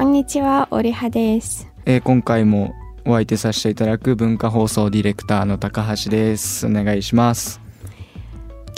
こんにちは、オリハです。えー今回もお相手させていただく文化放送ディレクターの高橋です。お願いします。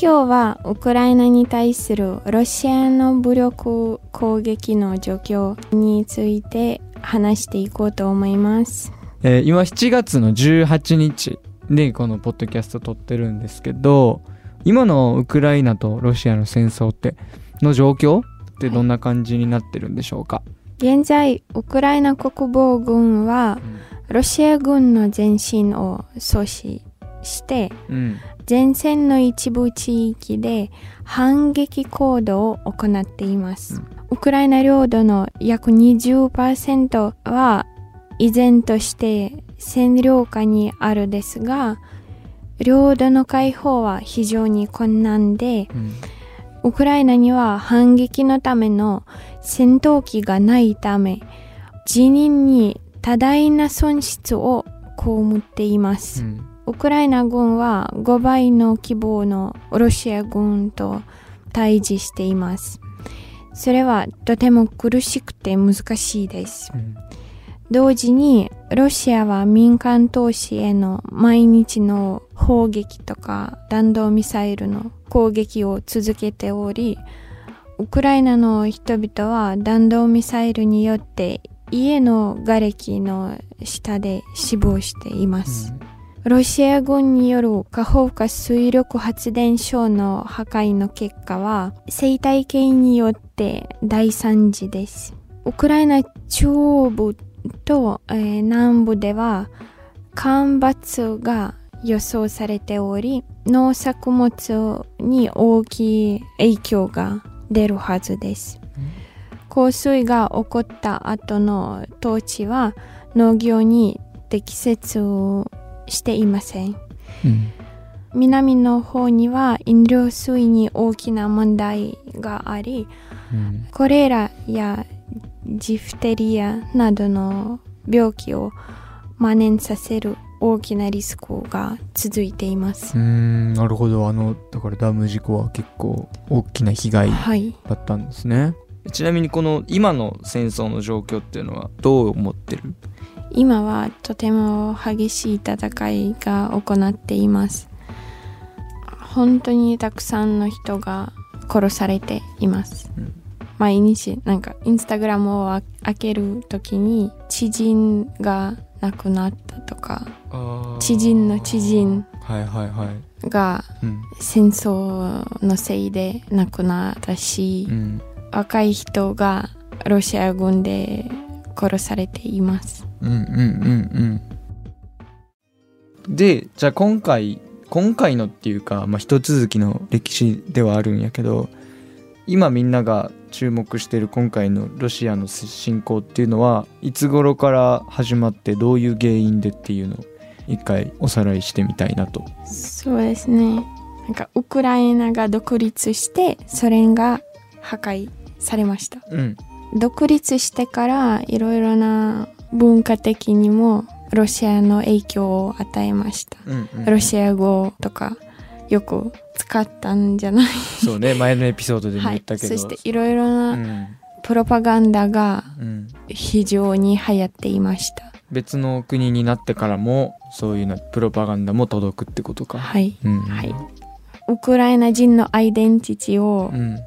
今日はウクライナに対するロシアの武力攻撃の状況について話していこうと思います。えー今7月の18日でこのポッドキャスト撮ってるんですけど、今のウクライナとロシアの戦争っての状況ってどんな感じになってるんでしょうか？現在、ウクライナ国防軍はロシア軍の前進を阻止してうん。前線の一部地域で反撃行動を行っています。うんウクライナ領土の約20%は依然として占領下にあるですが、領土の解放は非常に困難で、うん。ウクライナには反撃のための戦闘機がないため、人民に多大な損失を被っています。うんウクライナ軍は5倍の規模のロシア軍と対峙しています。それはとても苦しくて難しいです。うん同時にロシアは民間投資への毎日の砲撃とか弾道ミサイルの攻撃を続けており、ウクライナの人々は弾道ミサイルによって家の瓦礫の下で死亡しています。ロシア軍によるカホウカ水力発電所の破壊の結果は生態系によって大惨事です。ウクライナ中央部と、えー南部では干ばつが予想されており農作物に大きい影響が出るはずです。洪水が起こった後の統治は農業に適切していません。うん南の方には飲料水に大きな問題があり、うんコレラやジフテリアなどの病気を蔓延させる大きなリスクが続いていますう。んなるほどあのだからダム事故は結構大きな被害はい。だったんですねちなみにこの今の戦争の状況っていうのはどう思ってる？今はとても激しい戦いが行っています。本当にたくさんの人が殺されています。うん毎日なんかインスタグラムを開けるときに知人が亡くなったとか知人の知人はいはいはい。がうん戦争のせいで亡くなったし、うん。若い人がロシア軍で殺されています。うんうんうんうん。でじゃあ今回今回のっていうか、まあ、一続きの歴史ではあるんやけど今みんなが注目してる今回のロシアの侵攻っていうのはいつ頃から始まってどういう原因でっていうのを一回おさらいしてみたいなと。そうですね。なんかウクライナが独立してソ連が破壊されました。うん独立してからいろいろな文化的にもロシアの影響を与えました。うんうんロシア語とかよく使ったんじゃない？そうね 前のエピソードでもはい。言ったけど、そしていろいろうなんプロパガンダがうん、非常に流行っていました。別の国になってからもそういうのプロパガンダも届くってことか。はい。うんはい。ウクライナ人のアイデンティティをうん、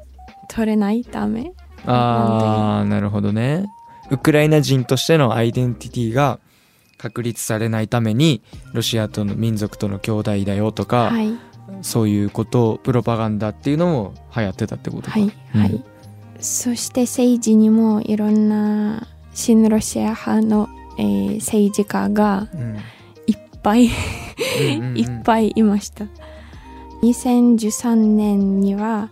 取れないため？ああなるほどねウクライナ人としてのアイデンティティが確立されないためにロシアとの民族との兄弟だよとか、はい。そういうことをプロパガンダっていうのも流行ってたってことか。はい、うん。はい。そして政治にもいろんな新ロシア派の、えー政治家がうん。いっぱいうんうんうん。いっぱいいました。2013年には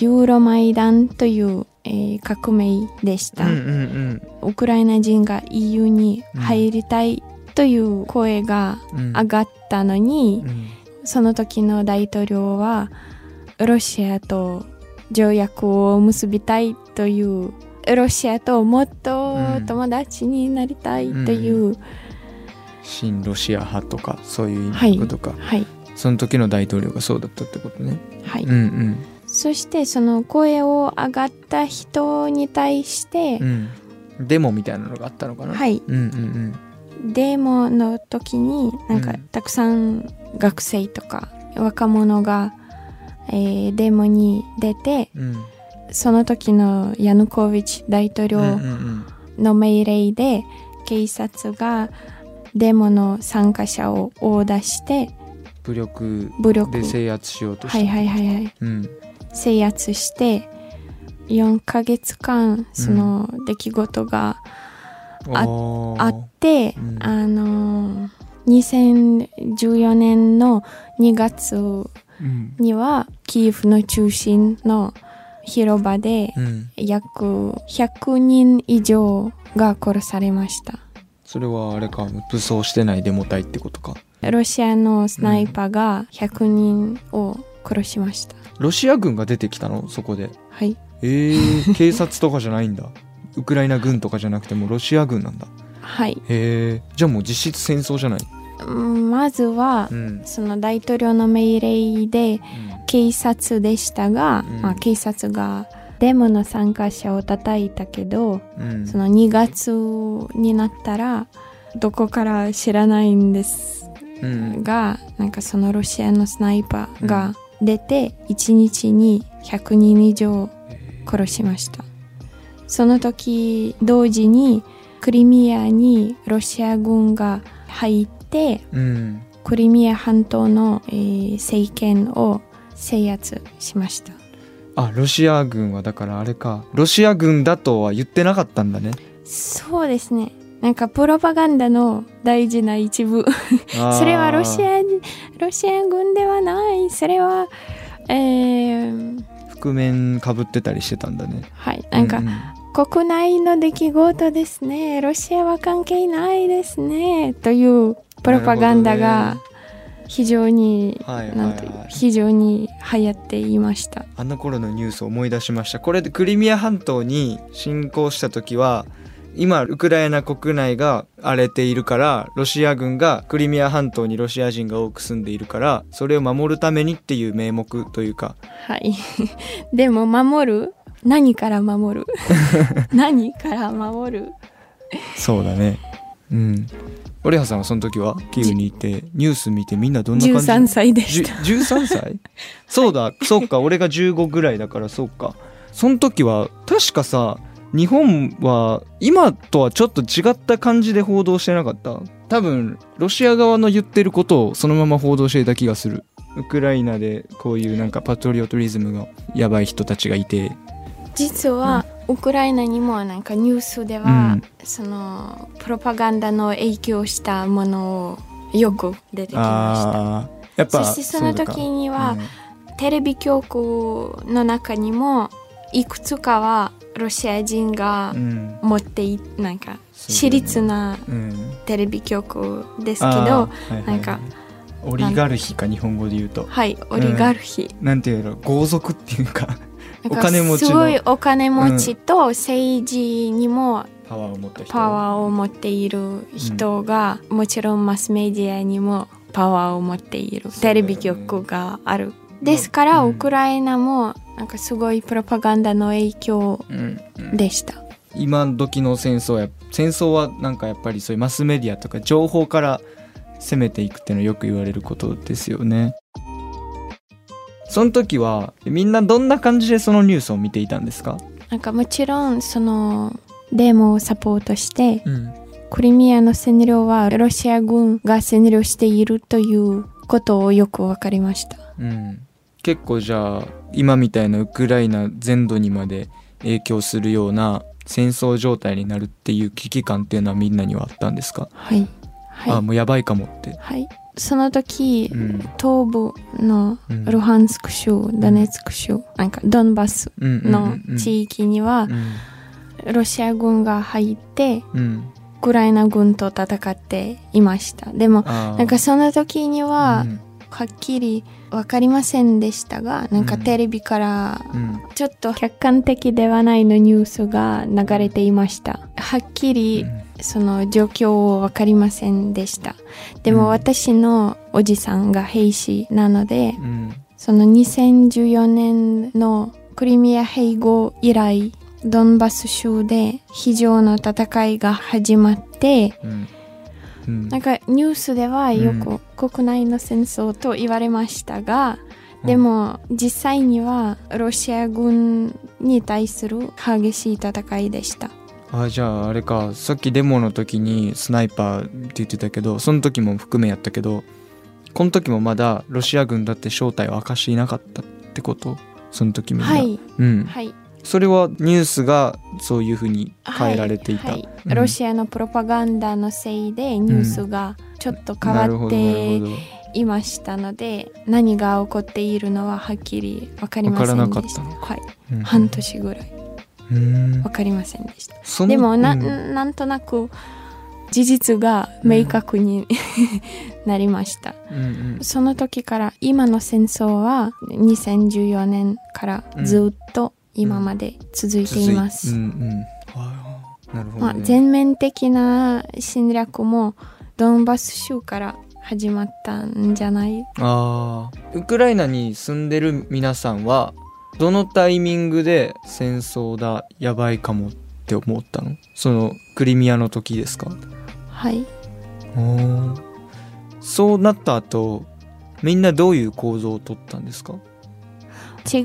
ユーロマイダンという、えー革命でした、うんうんウクライナ人が EU に入りたいという声がうん。上がったのに、うんその時の大統領はロシアと条約を結びたいというロシアともっと友達になりたいという、新ロシア派とかそういうはいことか、はいその時の大統領がそうだったってことね。はい、うんうん。そしてその声を上がった人に対して、うん。デモみたいなのがあったのかな。はい。うんうんデモの時になんかうん。たくさん学生とか若者が、えーデモに出てうん。うんその時のヤヌコービッチ大統領うんうんうん。の命令で警察がデモの参加者を殴打して武力で制圧しようとした。はいはいはいはい。うん。制圧して4ヶ月間その出来事があおーあって、うん。あの2014年の2月うん。にはキーフの中心の広場でうん。約100人以上が殺されました。それはあれか武装してないデモ隊ってことか。ロシアのスナイパーが100人を殺しました、ロシア軍が出てきたの？そこで。はい。えー、警察とかじゃないんだウクライナ軍とかじゃなくてもうロシア軍なんだ。はい。へえじゃあもう実質戦争じゃない？うんまずはうん。その大統領の命令で警察でしたが、うん。まあ、警察がデモの参加者を叩いたけど、うん。その2月になったらどこから知らないんですうん。がなんかそのロシアのスナイパーが出て1日に100人以上殺しましたその時同時にクリミアにロシア軍が入ってうん。クリミア半島の、えー政権を制圧しました。あロシア軍はだからあれか。ロシア軍だとは言ってなかったんだね。そうですね。なんかプロパガンダの大事な一部。それはロシアアロシア軍ではない。それはえー、覆面かぶってたりしてたんだね。はい。なんか、うう国内の出来事ですね。ロシアは関係ないですね。というプロパガンダがほ非常に、なんていうはい非常に流行っていました。あの頃のニュースを思い出しました。これでクリミア半島に侵攻した時は今ウクライナ国内が荒れているからロシア軍がクリミア半島にロシア人が多く住んでいるからそれを守るためにっていう名目というか。はい。でも守る？何から守る？何から守る？そうだね。うん。オレハさんはその時は？キーウにいてニュース見てみんなどんな感じ？13歳でした。13歳？そうだ。そうか。俺が15ぐらいだからそうか。その時は確かさ日本は今とはちょっと違った感じで報道してなかった？多分ロシア側の言ってることをそのまま報道していた気がする。ウクライナでこういうなんかパトリオトリズムがやばい人たちがいて。実は、ウクライナにもなんかニュースでは、うん。そのプロパガンダの影響したものをよく出てきました。やっぱそしてその時にはそうだか。テレビ局の中にもいくつかはロシア人がうん。持っていなんか私立なうん。テレビ局ですけどはいはいはい。なんかオリガルヒか日本語で言うと。はいオリガルヒ、なんていうの？豪族っていうかお金持ちの。すごいお金持ちと政治にもパワーを持った人。パワーを持っている人が、もちろんマスメディアにもパワーを持っている。ね。テレビ局がある。ですから、うん。ウクライナもなんかすごいプロパガンダの影響でした。今時の戦争や戦争はなんかやっぱりそういうマスメディアとか情報から攻めていくっていうのはよく言われることですよね。その時はみんなどんな感じでそのニュースを見ていたんですか？なんかもちろんそのデモをサポートしてうんクリミアの占領はロシア軍が占領しているということをよく分かりました。うん結構じゃあ今みたいなウクライナ全土にまで影響するような戦争状態になるっていう危機感っていうのはみんなにはあったんですか、はい。あはい。もうやばいかもって、はい、その時、うん。東部のうんルハンスク州、ドネツク州、なんかドンバスうんうんの地域にはうんロシア軍が入ってうん。ウクライナ軍と戦っていました。でもなんかその時にはうんはっきり分かりませんでしたがなんかうんテレビからうん。ちょっと客観的ではないのニュースが流れていました。はっきりその状況を分かりませんでした。でうん。も私のおじさんが兵士なのでうん。その2014年のクリミア併合以来ドンバス州で非常の戦いが始まってうんうん。なんかニュースではよく国内の戦争と言われましたが、でも実際にはロシア軍に対する激しい戦いでした。あじゃああれか。さっきデモの時にスナイパーって言ってたけどその時も含めやったけどこの時もまだロシア軍だって正体を明かしていなかったってこと？その時みんな、はい、うん、はい、それはニュースがそういうふうに変えられていた、はいうん。ロシアのプロパガンダのせいでニュースがちょっと変わっていましたので何が起こっているのははっきり分かりませんでした。はい、うん半年ぐらい。うん。分かりませんでした。でもな,、うん。なんとなく事実が明確に なりました。うんうん。その時から今の戦争は2014年からずっと今まで続いています。全面的な侵略もドンバス州から始まったんじゃない？あー。ウクライナに住んでる皆さんはどのタイミングで戦争だやばいかもって思ったの？そのクリミアの時ですか？はい。そうなった後みんなどういう構造を取ったんですか？違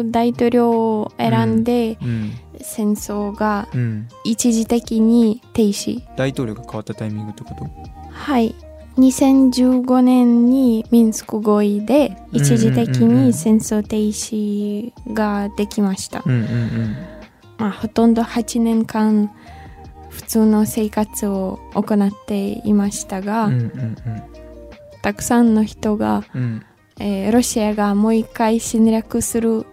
う大統領を選んでうん。戦争がうん。一時的に停止。大統領が変わったタイミングってこと？はい。2015年にミンスク合意で一時的に戦争停止ができました、まあ、ほとんど8年間普通の生活を行っていましたが、たくさんの人が、うんうんえーロシアがもう一回侵略する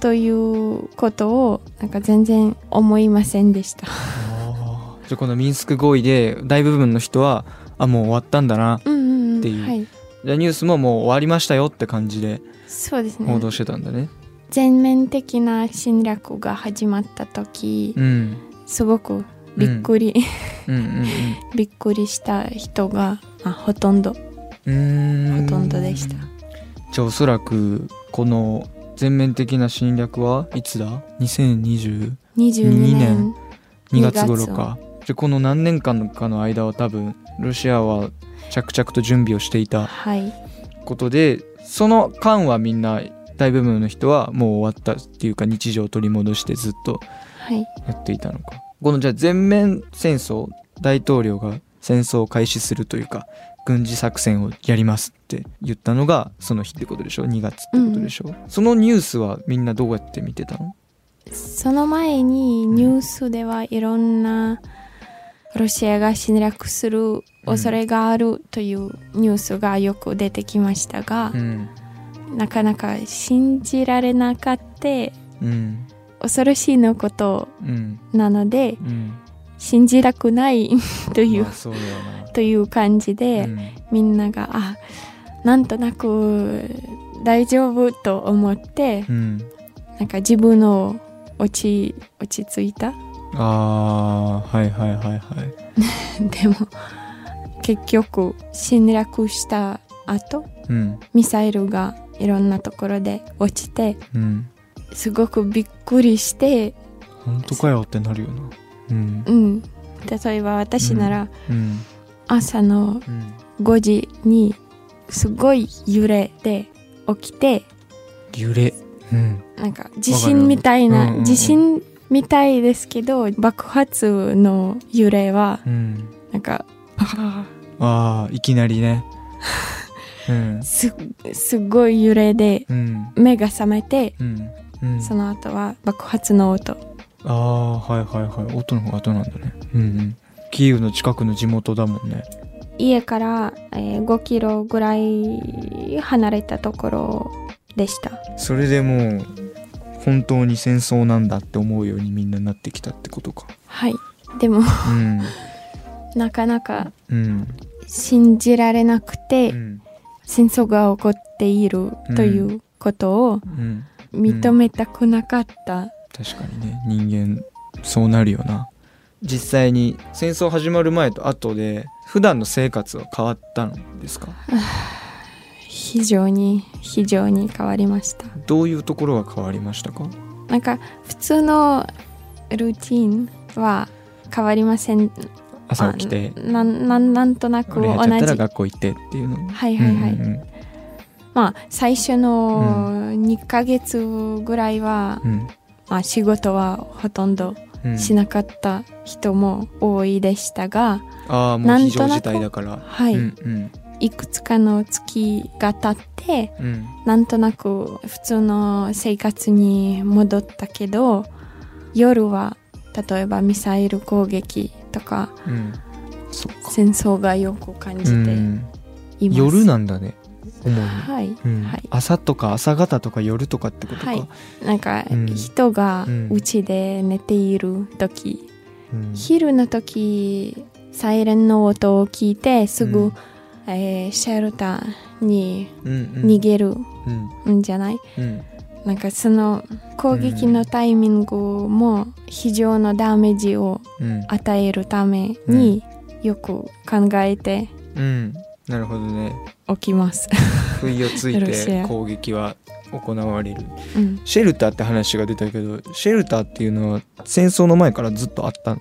ということをなんか全然思いませんでした。じゃあこのミンスク合意で大部分の人はあもう終わったんだな。うんうんうん。っていう。はい、じゃあニュースももう終わりましたよって感じでそうですね。報道してたんだね。全面的な侵略が始まった時、うんすごくびっくり、うん。うん。びっくりした人が、まあ、ほとんど。ほとんどでしたじゃあおそらくこの全面的な侵略はいつだ ?2022 22年年月頃か。じゃあこの何年間かの間は多分ロシアは着々と準備をしていた。はい。ことでその間はみんな大部分の人はもう終わったっていうか日常を取り戻してずっとはい。やっていたのか。このじゃあ全面戦争大統領が戦争を開始するというか軍事作戦をやりますって言ったのがその日ってことでしょ？2月ってことでしょ、そのニュースはみんなどうやって見てたの？その前にニュースではいろんなロシアが侵略する恐れがあるというニュースがよく出てきましたがう、ん。なかなか信じられなかったうん。恐ろしいのことうん。なのでうん信じたくないというまあという感じで、うん。みんながあなんとなく大丈夫と思ってうん。なんか自分の落ち落ち着いた。あーはいはいはいはい。でも結局侵略した後うん。ミサイルがいろんなところで落ちてうん。すごくびっくりして、本当かよってなるよなうん。うん、例えば私ならうん。朝のうん。5時にすごい揺れで起きて揺れ。うん。なんか地震みたいなん地震みたいですけど爆発の揺れはうん。なんかああいきなりね。うん。すすごい揺れでうん。目が覚めてうん。うん。その後は爆発の音ああはいはいはい。音の方が後なんだね。うんうん。キーウの近くの地元だもんね。家から、えー5キロぐらい離れたところでした。それでもう本当に戦争なんだって思うようにみんななってきたってことか。はい。でもうん。なかなかうん。信じられなくて、うん。戦争が起こっているということをうん。認めたくなかった、確かにね人間そうなるよな。実際に戦争始まる前と後で普段の生活は変わったのですか？非常に非常に変わりました。どういうところが変わりましたか？なんか普通のルーティンは変わりません。朝起きて。あなんなんなんとなく俺同じ。学校行ってっていうの？はいはいはい、うんまあ最初の2ヶ月ぐらいは、うんまあ、仕事はほとんどうん。しなかった人も多いでしたが、ああもう非常事態だから。はい、うんうん。いくつかの月が経ってうん。なんとなく普通の生活に戻ったけど夜は例えばミサイル攻撃とかうん。戦争がよく感じてうんいます、夜なんだね主にはい、うん。はい。朝とか朝方とか夜とかってことか、はい。なんかうん。人がうん家で寝ている時、うん。昼の時サイレンの音を聞いてすぐ、うん。えーシェルターに逃げる。うん。んじゃない、うん。なんかその攻撃のタイミングも非常のダメージをうん。与えるためによく考えてうんなるほどね。おきます。不意をついて攻撃は行われる。うん、シェルターって話が出たけどシェルターっていうのは戦争の前からずっとあったの？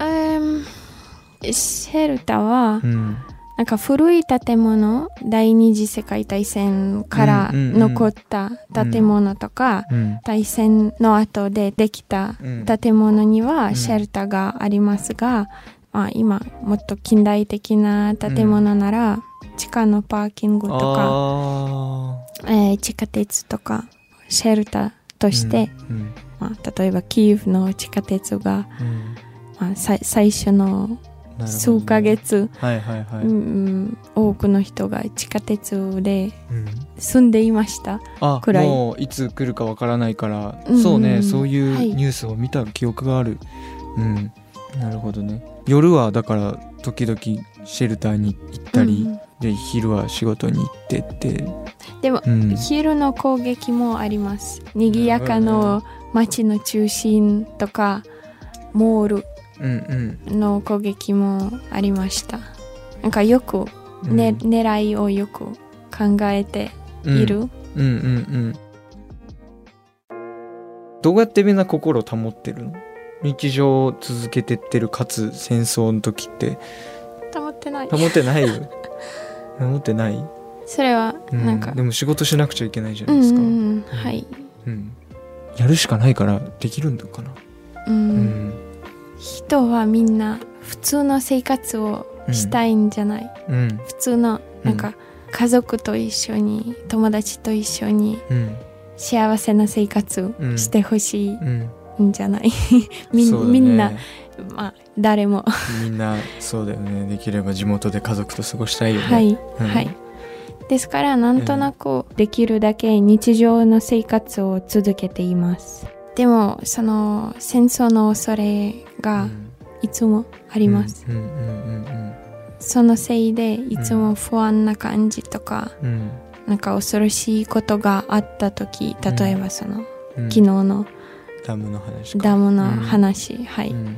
うん。シェルターはうん。なんか古い建物第二次世界大戦からうんうんうん残った建物とか、うん。大戦の後でできたうん。建物にうん。はシェルターがありますが、まあ、今もっと近代的な建物なら、地下のパーキングとか、あえー地下鉄とかシェルターとーして、うんまあ、例えばキーウの地下鉄が、うん。まあ、さ最初の数ヶ月、はいはいはい、うんうん多くの人が地下鉄でうん。住んでいました。あくらい。もういつ来るかわからないから、うんうん。そうねそういうはい。ニュースを見た記憶がある、うんなるほどね。夜はだから時々シェルターに行ったり、うんで昼は仕事に行ってって、でも、うん、昼の攻撃もあります。賑やかの街の中心とかモールうんの攻撃もありました。なんかよく、うん。ね狙いをよく考えてうん。いる？うんうんうん。どうやってみんな心を保ってるの？日常を続けてってるかつ戦争の時って。保ってない。保ってないよ。保ってない、それはうん。なんか、でも仕事しなくちゃいけないじゃなうんいですか、うんうんはい。うん。やるしかないからできるんだかなうん。うん。人はみんな普通の生活をしたいんじゃない、うん。普通のなんか家族と一緒に友達と一緒にうん。幸せな生活うん。してほしうん。いんじゃない、みね。みんな、まあ、誰も。みんなそうだよね。できれば地元で家族と過ごしたいよね。はい、うん。はい。ですからなんとなくできるだけ日常の生活を続けています。でもその戦争の恐れがいつもああります、うんうんうんそのせいでいつも不安な感じとか、うん。うんなんか恐ろしいことがあった時例えばその、うん。昨日のダムの話か。ダムの話、はい、うん。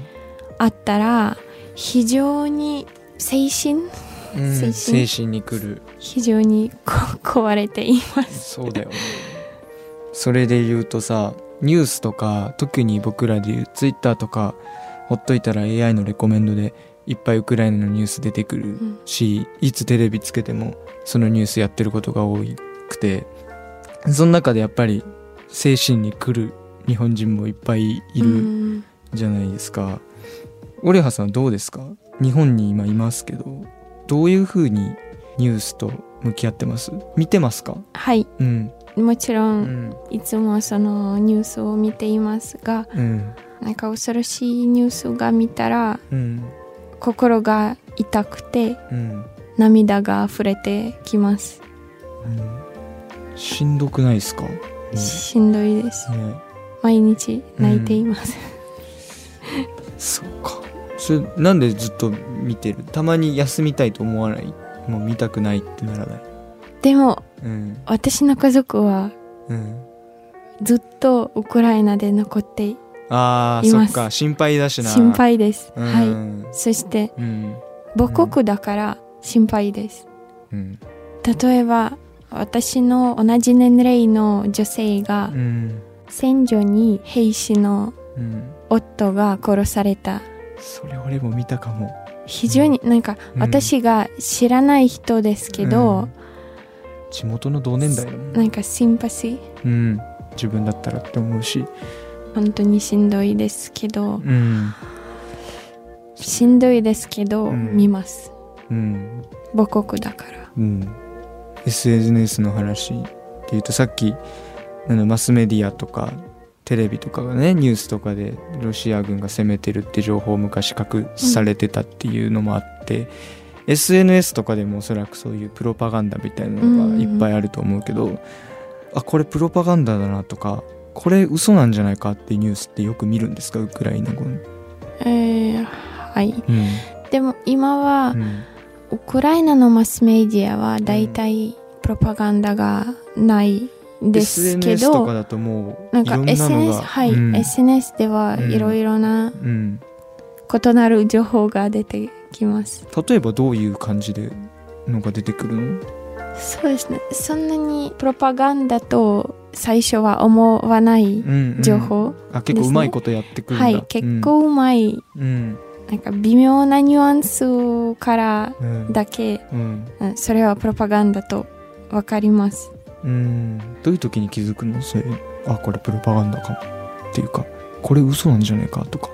あったら非常に精神？うん。精神？に来る。非常にこ壊れています。そうだよね。それで言うとさニュースとか特に僕らで言うツイッターとかほっといたら AI のレコメンドでいっぱいウクライナのニュース出てくるうん。し、いつテレビつけてもそのニュースやってることが多くて。その中でやっぱり精神に来る日本人もいっぱいいるうん。じゃないですか。オレハさんどうですか？日本に今いますけどどういうふうにニュースと向き合ってます？見てますか？はい。うん。もちろ、うん。んいつもそのニュースを見ていますがうん。なんか恐ろしいニュースが見たらうん。心が痛くてうん。涙が溢れてきます、うん。しんどくないですか、ね。しんどいです。ね毎日泣いています、そうか。それなんでずっと見てる？たまに休みたいと思わない？もう見たくないってならない？でもうん。私の家族はうん。ずっとウクライナで残っています。そっか。心配だしな。心配です、うん。はい。そしてうん。母国だから心配です。うん。例えば私の同じ年齢の女性がうん戦場に兵士のうん。夫が殺された。それ俺も見たかも。非常になんかうん。私が知らない人ですけど、うん。地元の同年代なんかシンパシー。うん。自分だったらって思うし。本当にしんどいですけどうん。しんどいですけど、うん。見ます。うん。母国だから。うん、SNS の話っていうとさっきあのマスメディアとかテレビとかがねニュースとかでロシア軍が攻めてるって情報を昔隠されてたっていうのもあって、SNS とかでもおそらくそういうプロパガンダみたいなのがいっぱいあると思うけど、あこれプロパガンダだなとかこれ嘘なんじゃないかっていうニュースってよく見るんですか？ウクライナ語の。えーはい。うん。でも今は、うん。ウクライナのマスメディアは大体プロパガンダがないですけ SNS とど、かだともうないんか SNS がはい、うん。SNS ではうんいろいろなうん異なる情報が出てきます、例えばどういう感じでのが出てくるの？そうですね。そんなにプロパガンダと最初は思わないうんうん。情報、あ結構うまいことやってくるんだ、はい結構うまい、うん。なんか微妙なニュアンスからうん。だけ、うん、うんそれはプロパガンダとわかりますうん、どういう時に気づくの？それ。あこれプロパガンダかも。っていうかこれ嘘なんじゃないかとか、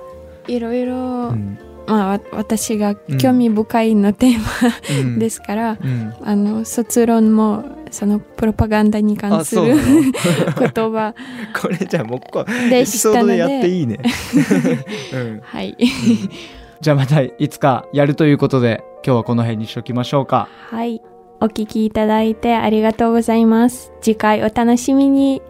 いろいろ、うん。まあわ私が興味深いのテーマ、うん、ですから、うん、あの卒論もそのプロパガンダに関あする言葉 これじゃあもうこエでピソードでやってでいいね、うん、はい。じゃあまたいつかやるということで今日はこの辺にしときましょうか。はいお聞きいただいてありがとうございます。次回お楽しみに。